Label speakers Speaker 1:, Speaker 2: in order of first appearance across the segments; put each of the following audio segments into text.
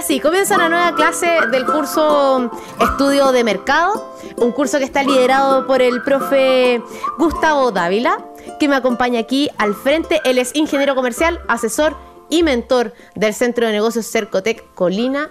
Speaker 1: Ahora comienza una nueva clase del curso Estudio de Mercado, un curso que está liderado por el profe Gustavo Dávila, que me acompaña aquí al frente. Él es ingeniero comercial, asesor y mentor del Centro de Negocios Cercotec Colina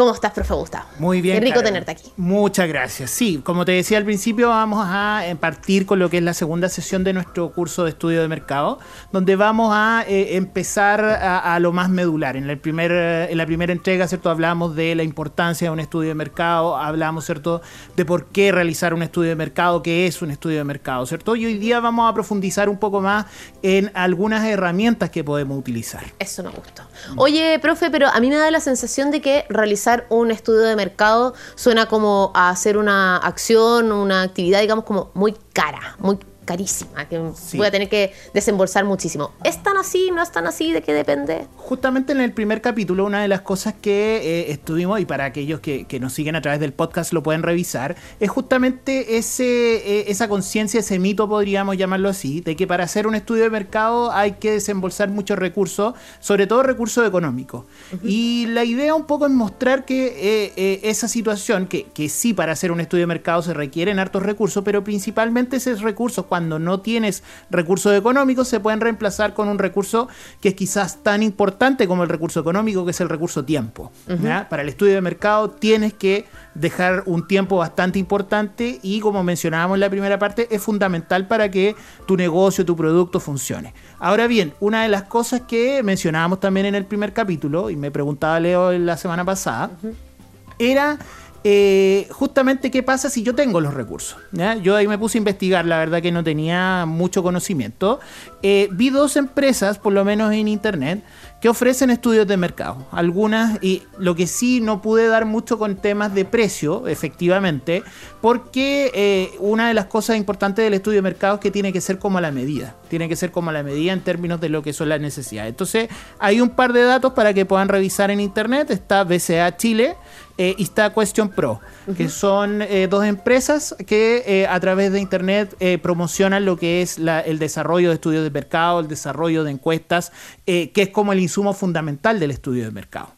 Speaker 1: ¿Cómo estás, profe Gustavo?
Speaker 2: Muy bien.
Speaker 1: Qué rico tenerte aquí.
Speaker 2: Muchas gracias. Sí, como te decía al principio, vamos a eh, partir con lo que es la segunda sesión de nuestro curso de estudio de mercado, donde vamos a eh, empezar a, lo más medular. En, el primer, en la primera entrega, ¿cierto? Hablamos de la importancia de un estudio de mercado, hablamos, ¿cierto?, de por qué realizar un estudio de mercado, qué es un estudio de mercado, ¿cierto? Y hoy día vamos a profundizar un poco más en algunas herramientas que podemos utilizar.
Speaker 1: Eso me gustó. Oye, profe, pero a mí me da la sensación de que realizar un estudio de mercado suena como a hacer una acción, una actividad, digamos, como muy cara, muy carísima, que voy a tener que desembolsar muchísimo. ¿Es tan así? ¿No es tan así? ¿De qué depende?
Speaker 2: Justamente en el primer capítulo, una de las cosas que eh, estuvimos, y para aquellos que, nos siguen a través del podcast lo pueden revisar, es justamente ese, eh, esa conciencia, ese mito, podríamos llamarlo así, de que para hacer un estudio de mercado hay que desembolsar muchos recursos, sobre todo recursos económicos. Y la idea un poco es mostrar que eh, esa situación, que, que sí para hacer un estudio de mercado se requieren hartos recursos, pero principalmente esos recursos, cuando cuando no tienes recursos económicos, se pueden reemplazar con un recurso que es quizás tan importante como el recurso económico, que es el recurso tiempo. Para el estudio de mercado tienes que dejar un tiempo bastante importante y como mencionábamos en la primera parte, es fundamental para que tu negocio, tu producto funcione. Ahora bien, una de las cosas que mencionábamos también en el primer capítulo, y me preguntaba Leo la semana pasada, era eh, justamente qué pasa si yo tengo los recursos. Yo ahí me puse a investigar, la verdad que no tenía mucho conocimiento. Eh, vi dos empresas, por lo menos en internet, que ofrecen estudios de mercado. Algunas, y lo que sí no pude dar mucho con temas de precio, efectivamente, porque eh, una de las cosas importantes del estudio de mercado es que tiene que ser como la medida. Tiene que ser como la medida en términos de lo que son las necesidades. Entonces, hay un par de datos para que puedan revisar en internet. Está BCA Chile eh, y está Question Pro, que son eh, dos empresas que a través de internet promocionan lo que es el desarrollo de estudios de mercado, el desarrollo de encuestas, que es como el insumo fundamental del estudio de mercado.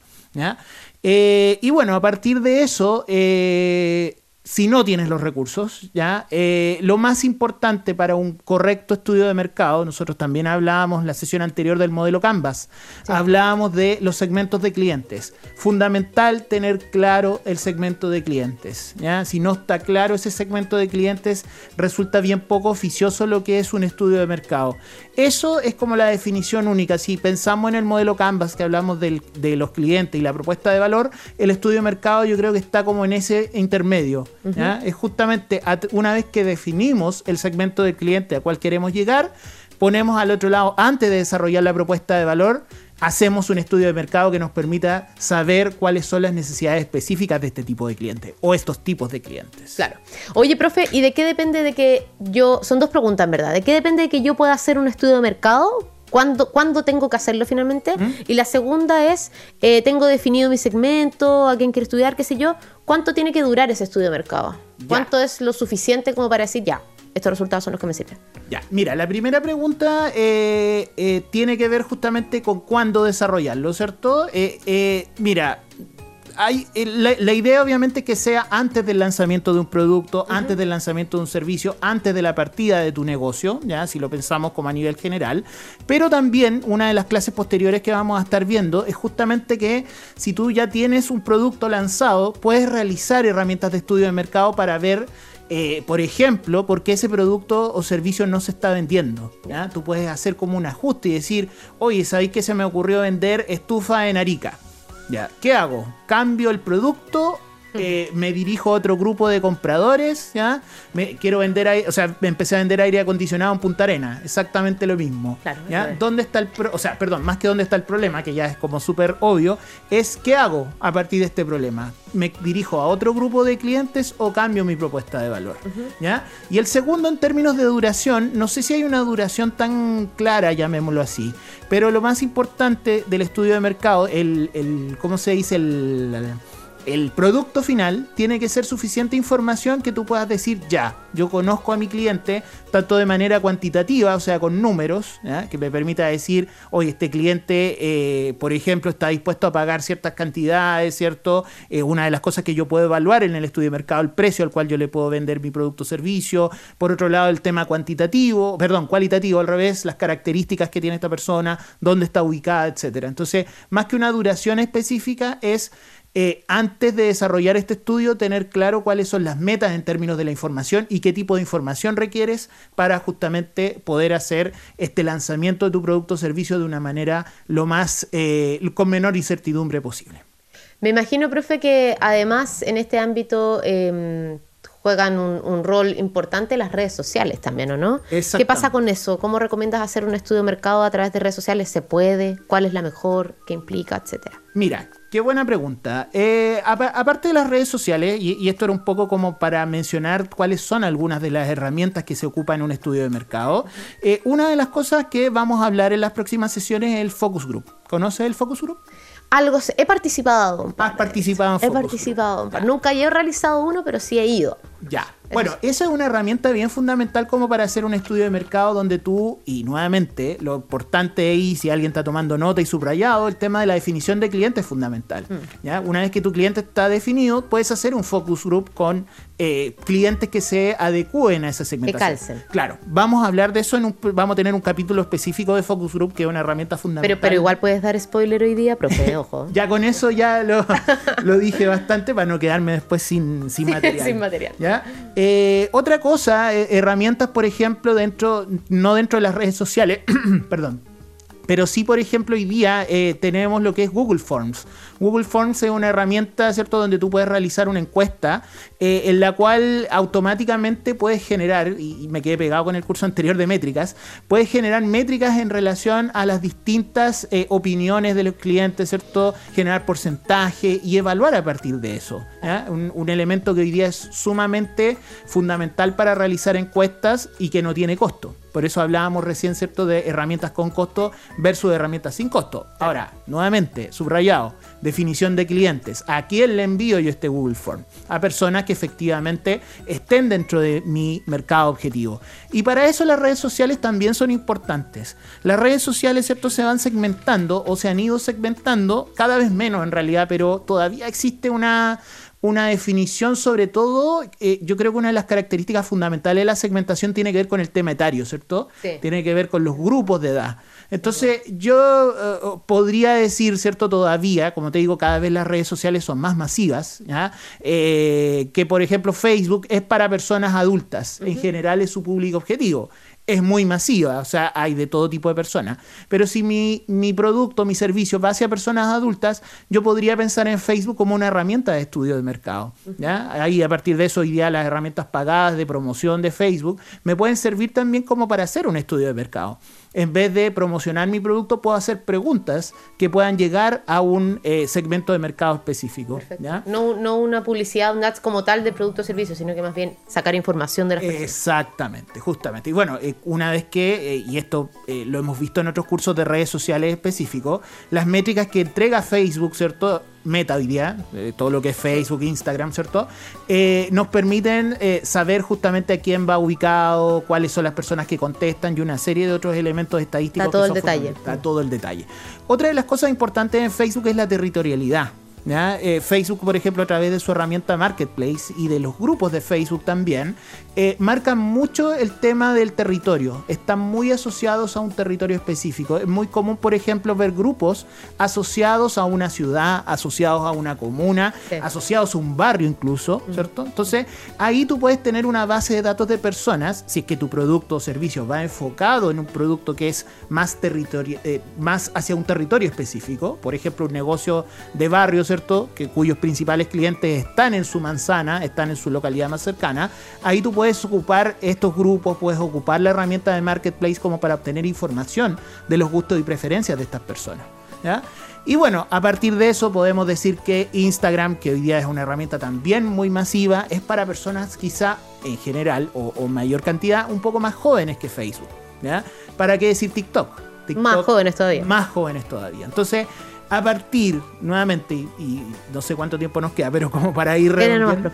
Speaker 2: Eh, y bueno, a partir de eso, eh, si no tienes los recursos, ¿ya? Eh, lo más importante para un correcto estudio de mercado, nosotros también hablábamos en la sesión anterior del modelo Canvas, hablábamos de los segmentos de clientes. Fundamental tener claro el segmento de clientes. ¿ya? Si no está claro ese segmento de clientes, resulta bien poco oficioso lo que es un estudio de mercado. Eso es como la definición única. Si pensamos en el modelo Canvas que hablamos de los clientes y la propuesta de valor, el estudio de mercado yo creo que está como en ese intermedio. Es justamente una vez que definimos el segmento del cliente al cual queremos llegar, ponemos al otro lado, antes de desarrollar la propuesta de valor, hacemos un estudio de mercado que nos permita saber cuáles son las necesidades específicas de este tipo de cliente o estos tipos de clientes.
Speaker 1: Claro. Oye, profe, ¿y de qué depende de que yo, son dos preguntas en verdad, ¿de qué depende de que yo pueda hacer un estudio de mercado ¿Cuándo, tengo que hacerlo finalmente? Y la segunda es, eh, tengo definido mi segmento, a quién quiero estudiar, qué sé yo. ¿Cuánto tiene que durar ese estudio de mercado? ¿Cuánto es lo suficiente como para decir, ya, estos resultados son los que me sirven?
Speaker 2: Ya, mira, la primera pregunta eh, eh, tiene que ver justamente con cuándo desarrollarlo, ¿cierto? mira, hay, eh, la, idea obviamente que sea antes del lanzamiento de un producto, antes del lanzamiento de un servicio, antes de la partida de tu negocio, ya si lo pensamos como a nivel general. Pero también una de las clases posteriores que vamos a estar viendo es justamente que si tú ya tienes un producto lanzado, puedes realizar herramientas de estudio de mercado para ver eh, por ejemplo, por qué ese producto o servicio no se está vendiendo. ¿ya? Tú puedes hacer como un ajuste y decir, oye, ¿sabéis que se me ocurrió vender estufa en Arica? Ya, ¿qué hago? ¿Cambio el producto eh, me dirijo a otro grupo de compradores, ¿ya? Me, quiero vender aire, o sea, me empecé a vender aire acondicionado en Punta Arena, exactamente lo mismo. ¿ya? ¿Dónde está el o sea, perdón, más que dónde está el problema, que ya es como súper obvio, es qué hago a partir de este problema. ¿Me dirijo a otro grupo de clientes o cambio mi propuesta de valor? ¿ya? Y el segundo, en términos de duración, no sé si hay una duración tan clara, llamémoslo así, pero lo más importante del estudio de mercado, el, el ¿cómo se dice? el el producto final tiene que ser suficiente información que tú puedas decir ya, yo conozco a mi cliente tanto de manera cuantitativa, o sea, con números, que me permita decir, oye, este cliente, eh, por ejemplo, está dispuesto a pagar ciertas cantidades, ¿cierto? Eh, una de las cosas que yo puedo evaluar en el estudio de mercado, el precio al cual yo le puedo vender mi producto o servicio. Por otro lado, el tema cuantitativo, perdón, cualitativo al revés, las características que tiene esta persona, dónde está ubicada, etcétera. Entonces, más que una duración específica, es eh, antes de desarrollar este estudio, tener claro cuáles son las metas en términos de la información y qué tipo de información requieres para justamente poder hacer este lanzamiento de tu producto o servicio de una manera lo más, eh, con menor incertidumbre posible.
Speaker 1: Me imagino, profe, que además en este ámbito em, juegan un, rol importante las redes sociales también, ¿o no? ¿Qué pasa con eso? ¿Cómo recomiendas hacer un estudio de mercado a través de redes sociales? ¿Se puede? ¿Cuál es la mejor? ¿Qué implica? Etcétera.
Speaker 2: Mira, qué buena pregunta. Eh, aparte de las redes sociales, y, esto era un poco como para mencionar cuáles son algunas de las herramientas que se ocupan en un estudio de mercado, eh, una de las cosas que vamos a hablar en las próximas sesiones es el Focus Group. ¿Conoces el Focus Group?
Speaker 1: algo he participado.
Speaker 2: Has participado
Speaker 1: en He participado. Nunca he realizado uno, pero sí he ido.
Speaker 2: Ya. Bueno, esa es una herramienta bien fundamental como para hacer un estudio de mercado donde tú, y nuevamente, lo importante ahí, si alguien está tomando nota y subrayado, el tema de la definición de cliente es fundamental. Mm. ¿ya? Una vez que tu cliente está definido, puedes hacer un focus group con eh, clientes que se adecúen a esa segmentación.
Speaker 1: Que calcen.
Speaker 2: Claro, vamos a hablar de eso, en un, vamos a tener un capítulo específico de focus group, que es una herramienta fundamental.
Speaker 1: Pero, pero igual puedes dar spoiler hoy día, profe, ojo.
Speaker 2: ya con eso ya lo, lo, dije bastante para no quedarme después sin, sin material.
Speaker 1: sin material.
Speaker 2: ¿ya? Eh, otra cosa, eh, herramientas, por ejemplo, dentro, no dentro de las redes sociales, perdón, pero sí, por ejemplo, hoy día eh, tenemos lo que es Google Forms. Google Forms es una herramienta, ¿cierto?, donde tú puedes realizar una encuesta eh, en la cual automáticamente puedes generar, y, me quedé pegado con el curso anterior de métricas, puedes generar métricas en relación a las distintas eh, opiniones de los clientes, ¿cierto? Generar porcentaje y evaluar a partir de eso. Un, un elemento que hoy día es sumamente fundamental para realizar encuestas y que no tiene costo. Por eso hablábamos recién, ¿cierto?, de herramientas con costo versus herramientas sin costo. Ahora, nuevamente, subrayado, definición de clientes. ¿A quién le envío yo este Google Form? A personas que efectivamente estén dentro de mi mercado objetivo. Y para eso las redes sociales también son importantes. Las redes sociales, ¿cierto?, se van segmentando o se han ido segmentando cada vez menos en realidad, pero todavía existe una una definición sobre todo, eh, yo creo que una de las características fundamentales de la segmentación tiene que ver con el tema etario, ¿cierto? Tiene que ver con los grupos de edad. Entonces, yo eh, podría decir, ¿cierto? Todavía, como te digo, cada vez las redes sociales son más masivas, ¿ya? Eh, que por ejemplo Facebook es para personas adultas, en general es su público objetivo es muy masiva, o sea, hay de todo tipo de personas. Pero si mi, mi, producto, mi servicio va hacia personas adultas, yo podría pensar en Facebook como una herramienta de estudio de mercado. ¿ya? Ahí a partir de eso, hoy día las herramientas pagadas de promoción de Facebook me pueden servir también como para hacer un estudio de mercado en vez de promocionar mi producto, puedo hacer preguntas que puedan llegar a un eh, segmento de mercado específico.
Speaker 1: No, no una publicidad, un ads como tal de producto o servicio, sino que más bien sacar información de las
Speaker 2: personas. Exactamente, justamente. Y bueno, eh, una vez que, eh, y esto lo hemos visto en otros cursos de redes sociales específicos, las métricas que entrega Facebook, ¿cierto? Meta día, eh, todo lo que es Facebook, Instagram, ¿cierto? Eh, nos permiten eh, saber justamente a quién va ubicado, cuáles son las personas que contestan y una serie de otros elementos estadísticos.
Speaker 1: Está todo el detalle.
Speaker 2: Está todo el detalle. Otra de las cosas importantes en Facebook es la territorialidad. Eh, Facebook, por ejemplo, a través de su herramienta Marketplace y de los grupos de Facebook también, eh, marcan mucho el tema del territorio. Están muy asociados a un territorio específico. Es muy común, por ejemplo, ver grupos asociados a una ciudad, asociados a una comuna, asociados a un barrio incluso, ¿cierto? Entonces, ahí tú puedes tener una base de datos de personas, si es que tu producto o servicio va enfocado en un producto que es más, territorio, eh, más hacia un territorio específico, por ejemplo, un negocio de barrio, que cuyos principales clientes están en su manzana, están en su localidad más cercana, ahí tú puedes ocupar estos grupos, puedes ocupar la herramienta de Marketplace como para obtener información de los gustos y preferencias de estas personas. Y bueno, a partir de eso podemos decir que Instagram, que hoy día es una herramienta también muy masiva, es para personas quizá en general o, mayor cantidad un poco más jóvenes que Facebook. ¿Para qué decir TikTok?
Speaker 1: TikTok? Más jóvenes todavía.
Speaker 2: Más jóvenes todavía. Entonces, a partir, nuevamente, y, y no sé cuánto tiempo nos queda, pero como para ir redondeando,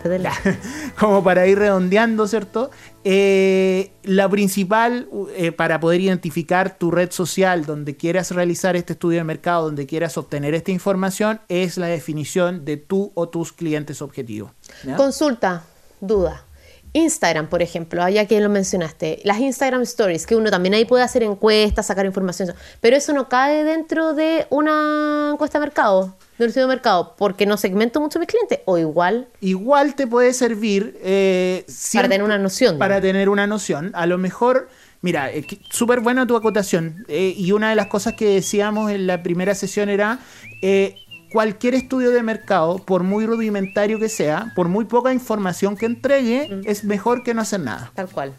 Speaker 2: como para ir redondeando, ¿cierto? Eh, la principal eh, para poder identificar tu red social donde quieras realizar este estudio de mercado, donde quieras obtener esta información, es la definición de tú o tus clientes objetivos.
Speaker 1: Consulta, duda. Instagram, por ejemplo, allá que lo mencionaste, las Instagram Stories, que uno también ahí puede hacer encuestas, sacar información, pero eso no cae dentro de una encuesta de mercado, de un estudio de mercado, porque no segmento mucho a mis clientes, o igual
Speaker 2: Igual te puede servir eh,
Speaker 1: para tener una noción.
Speaker 2: para
Speaker 1: digamos.
Speaker 2: tener una noción. A lo mejor, mira, eh, súper buena tu acotación. eh, y una de las cosas que decíamos en la primera sesión era, eh, cualquier estudio de mercado, por muy rudimentario que sea, por muy poca información que entregue,
Speaker 1: Mm.
Speaker 2: es mejor que no hacer nada.
Speaker 1: Tal cual.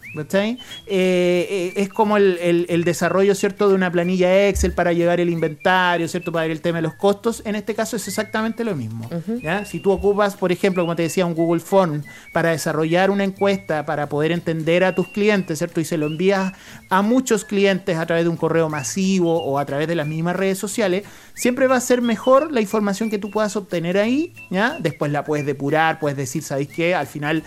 Speaker 2: Eh, eh, es como el, el- el desarrollo, ¿cierto?, de una planilla Excel para llevar el inventario, ¿cierto?, para ver el tema de los costos. En este caso es exactamente lo mismo. ¿ya? Si tú ocupas, por ejemplo, como te decía, un Google Form para desarrollar una encuesta, para poder entender a tus clientes, ¿cierto?, y se lo envías a muchos clientes a través de un correo masivo o a través de las mismas redes sociales, siempre va a ser mejor la información que tú puedas obtener ahí, ¿ya? Después la puedes depurar, puedes decir, ¿sabéis qué? Al final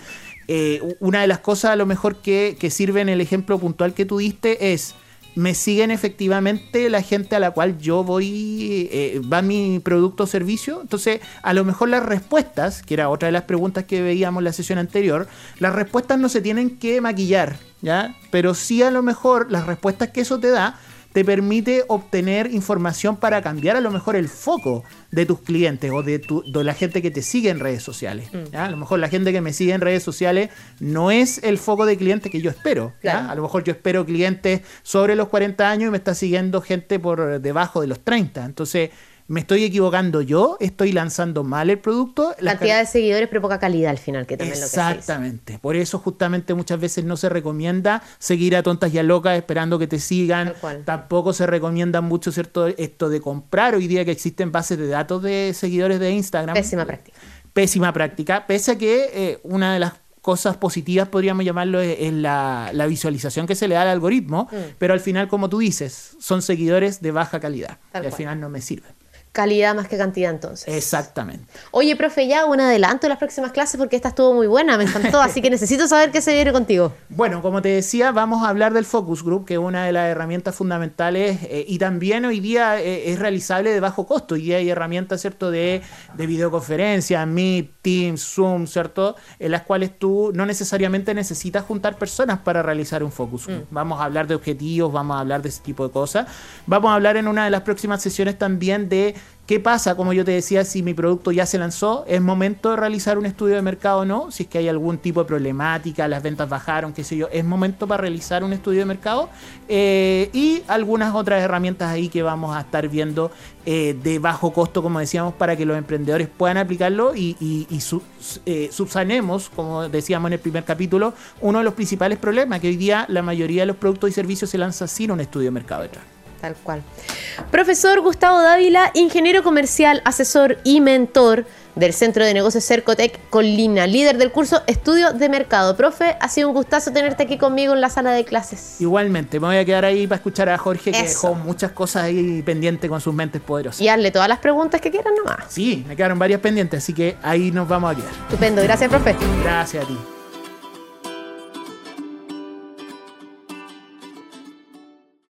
Speaker 2: eh, una de las cosas a lo mejor que, que sirve en el ejemplo puntual que tú diste es, me siguen efectivamente la gente a la cual yo voy, eh, va mi producto o servicio. Entonces, a lo mejor las respuestas, que era otra de las preguntas que veíamos en la sesión anterior, las respuestas no se tienen que maquillar, ¿ya? Pero sí a lo mejor las respuestas que eso te da te permite obtener información para cambiar a lo mejor el foco de tus clientes o de, tu- de la gente que te sigue en redes sociales. ¿ya? A lo mejor la gente que me sigue en redes sociales no es el foco de cliente que yo espero. A lo mejor yo espero clientes sobre los 40 años y me está siguiendo gente por debajo de los 30. Entonces, ¿me estoy equivocando yo? ¿Estoy lanzando mal el producto? Las
Speaker 1: Cantidad de seguidores, pero poca calidad al final, que también lo que.
Speaker 2: Por eso justamente muchas veces no se recomienda seguir a tontas y a locas esperando que te sigan. Tampoco se recomienda mucho cierto esto de comprar hoy día que existen bases de datos de seguidores de Instagram.
Speaker 1: Pésima práctica.
Speaker 2: Pésima práctica. Pese a que eh, una de las cosas positivas, podríamos llamarlo, es, es la, la visualización que se le da al algoritmo,
Speaker 1: Mm.
Speaker 2: pero al final, como tú dices, son seguidores de baja calidad.
Speaker 1: Tal
Speaker 2: y al
Speaker 1: cual.
Speaker 2: final no me sirven.
Speaker 1: Calidad más que cantidad entonces.
Speaker 2: Exactamente.
Speaker 1: Oye, profe, ya un adelanto de las próximas clases porque esta estuvo muy buena, me encantó, así que necesito saber qué se viene contigo.
Speaker 2: Bueno, como te decía, vamos a hablar del Focus Group, que es una de las herramientas fundamentales eh, y también hoy día eh, es realizable de bajo costo. Hoy día hay herramientas, ¿cierto?, de, de videoconferencia, Meet, Teams, Zoom, ¿cierto?, en las cuales tú no necesariamente necesitas juntar personas para realizar un Focus Group. Vamos a hablar de objetivos, vamos a hablar de ese tipo de cosas. Vamos a hablar en una de las próximas sesiones también de ¿Qué pasa? Como yo te decía, si mi producto ya se lanzó, es momento de realizar un estudio de mercado o no. Si es que hay algún tipo de problemática, las ventas bajaron, qué sé yo, es momento para realizar un estudio de mercado. Eh, y algunas otras herramientas ahí que vamos a estar viendo eh, de bajo costo, como decíamos, para que los emprendedores puedan aplicarlo y, eh, subsanemos, como decíamos en el primer capítulo, uno de los principales problemas, que hoy día la mayoría de los productos y servicios se lanza sin un estudio de mercado detrás.
Speaker 1: Tal cual. Profesor Gustavo Dávila, ingeniero comercial, asesor y mentor del Centro de Negocios Cercotec Colina, líder del curso Estudio de Mercado. Profe, ha sido un gustazo tenerte aquí conmigo en la sala de clases.
Speaker 2: Igualmente, me voy a quedar ahí para escuchar a Jorge que dejó muchas cosas ahí pendientes con sus mentes poderosas.
Speaker 1: Y hazle todas las preguntas que quieran nomás.
Speaker 2: Sí, me quedaron varias pendientes, así que ahí nos vamos a quedar.
Speaker 1: Estupendo, gracias, profe.
Speaker 2: Gracias a ti.